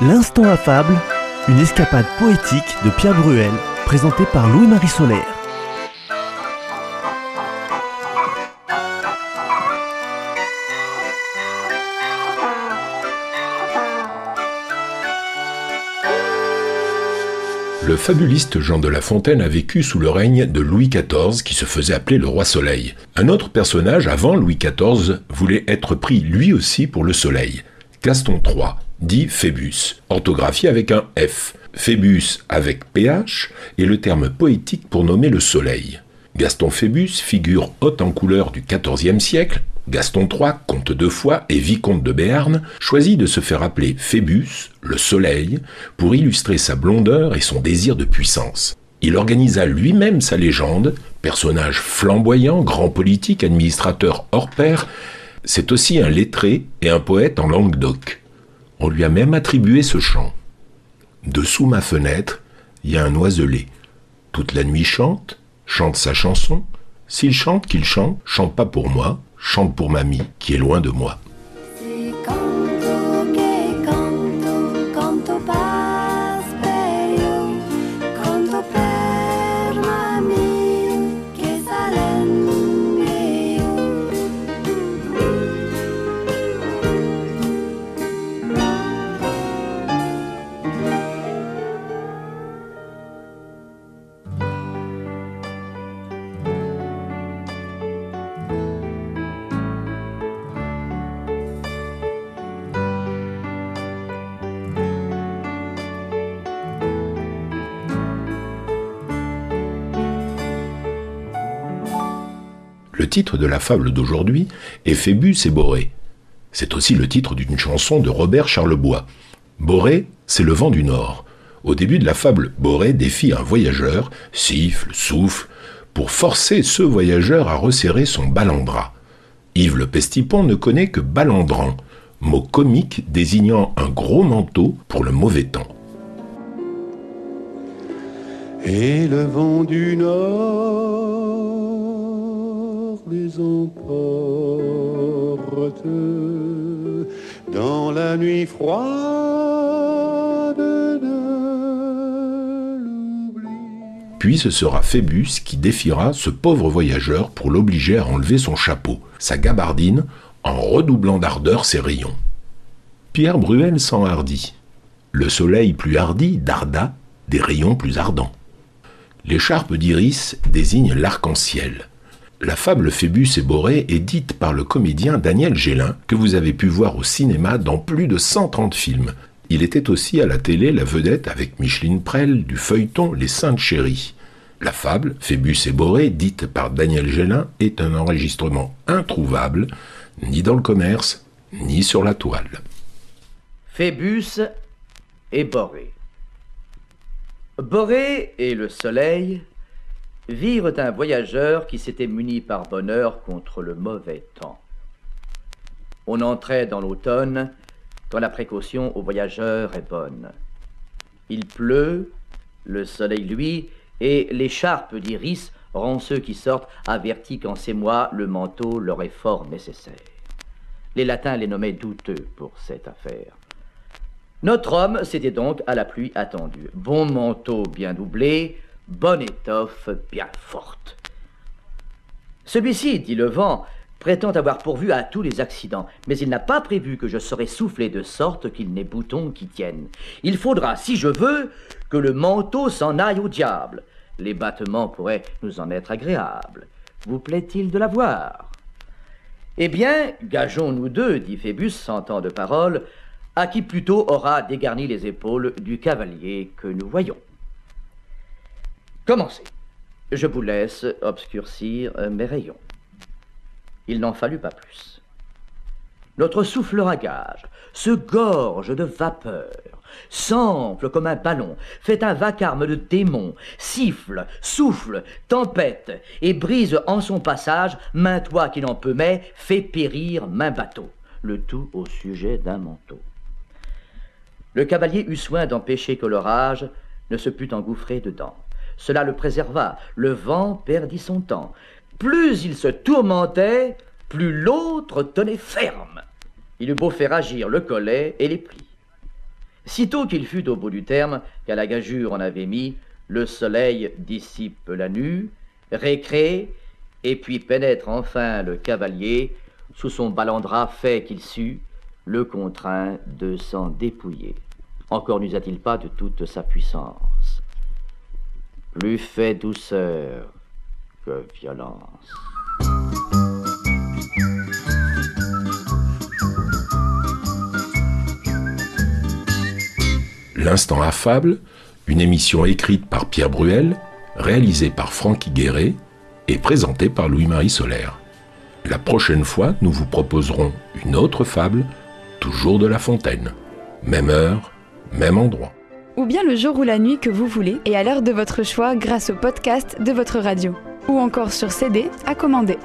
L'instant affable, une escapade poétique de Pierre Bruel, présentée par Louis-Marie Solaire. Le fabuliste Jean de La Fontaine a vécu sous le règne de Louis XIV qui se faisait appeler le roi soleil. Un autre personnage avant Louis XIV voulait être pris lui aussi pour le soleil. Gaston III, dit Phébus, orthographié avec un F. Phébus avec PH est le terme poétique pour nommer le soleil. Gaston Phébus, figure haute en couleur du XIVe siècle, Gaston III, comte de Foix et vicomte de Béarn, choisit de se faire appeler Phébus, le soleil, pour illustrer sa blondeur et son désir de puissance. Il organisa lui-même sa légende, personnage flamboyant, grand politique, administrateur hors pair, c'est aussi un lettré et un poète en langue d'oc. On lui a même attribué ce chant. Dessous ma fenêtre, il y a un oiselet. Toute la nuit chante, chante sa chanson. S'il chante, qu'il chante, chante pas pour moi, chante pour mamie qui est loin de moi. Le titre de la fable d'aujourd'hui est Phébus et Borée. C'est aussi le titre d'une chanson de Robert Charlebois. Borée, c'est le vent du nord. Au début de la fable, Borée défie un voyageur, siffle, souffle, pour forcer ce voyageur à resserrer son balandra. Yves le Pestipon ne connaît que balandran, mot comique désignant un gros manteau pour le mauvais temps. Et le vent du nord dans la nuit froide de l'oubli. Puis ce sera Phébus qui défiera ce pauvre voyageur pour l'obliger à enlever son chapeau, sa gabardine, en redoublant d'ardeur ses rayons. Pierre Bruel s'enhardit. Le soleil plus hardi darda des rayons plus ardents. L'écharpe d'iris désigne l'arc-en-ciel. La fable Phébus et Borée est dite par le comédien Daniel Gélin, que vous avez pu voir au cinéma dans plus de 130 films. Il était aussi à la télé la vedette avec Micheline Prel du feuilleton Les Saintes Chéries. La fable, Phébus et Borée, dite par Daniel Gélin, est un enregistrement introuvable, ni dans le commerce, ni sur la toile. Phébus et Borée. Borée et le soleil virent un voyageur qui s'était muni par bonheur contre le mauvais temps. On entrait dans l'automne quand la précaution au voyageur est bonne. Il pleut, le soleil lui, et l'écharpe d'iris rend ceux qui sortent avertis qu'en ces mois le manteau leur est fort nécessaire. Les latins les nommaient douteux pour cette affaire. Notre homme s'était donc à la pluie attendu. Bon manteau bien doublé, bonne étoffe bien forte. Celui-ci, dit le vent, prétend avoir pourvu à tous les accidents, mais il n'a pas prévu que je serai soufflé de sorte qu'il n'ait bouton qui tienne. Il faudra, si je veux, que le manteau s'en aille au diable. Les battements pourraient nous en être agréables. Vous plaît-il de l'avoir Eh bien, gageons nous deux, dit Phébus, sentant de parole, à qui plutôt aura dégarni les épaules du cavalier que nous voyons. Commencez. Je vous laisse obscurcir euh, mes rayons. Il n'en fallut pas plus. Notre souffleur à gage se gorge de vapeur, s'enfle comme un ballon, fait un vacarme de démon, siffle, souffle, tempête, et brise en son passage main toit qui n'en peut mais fait périr main bateau, le tout au sujet d'un manteau. Le cavalier eut soin d'empêcher que l'orage ne se pût engouffrer dedans. Cela le préserva. Le vent perdit son temps. Plus il se tourmentait, plus l'autre tenait ferme. Il eut beau faire agir le collet et les plis. Sitôt qu'il fut au bout du terme, qu'à la gageure en avait mis, le soleil dissipe la nue, récrée, et puis pénètre enfin le cavalier, sous son balandra fait qu'il sut, le contraint de s'en dépouiller. Encore n'usa-t-il pas de toute sa puissance. Plus fait douceur que violence. L'instant affable, une émission écrite par Pierre Bruel, réalisée par Francky Guéret et présentée par Louis-Marie Solaire. La prochaine fois, nous vous proposerons une autre fable, toujours de La Fontaine. Même heure, même endroit. Ou bien le jour ou la nuit que vous voulez et à l'heure de votre choix grâce au podcast de votre radio. Ou encore sur CD à commander.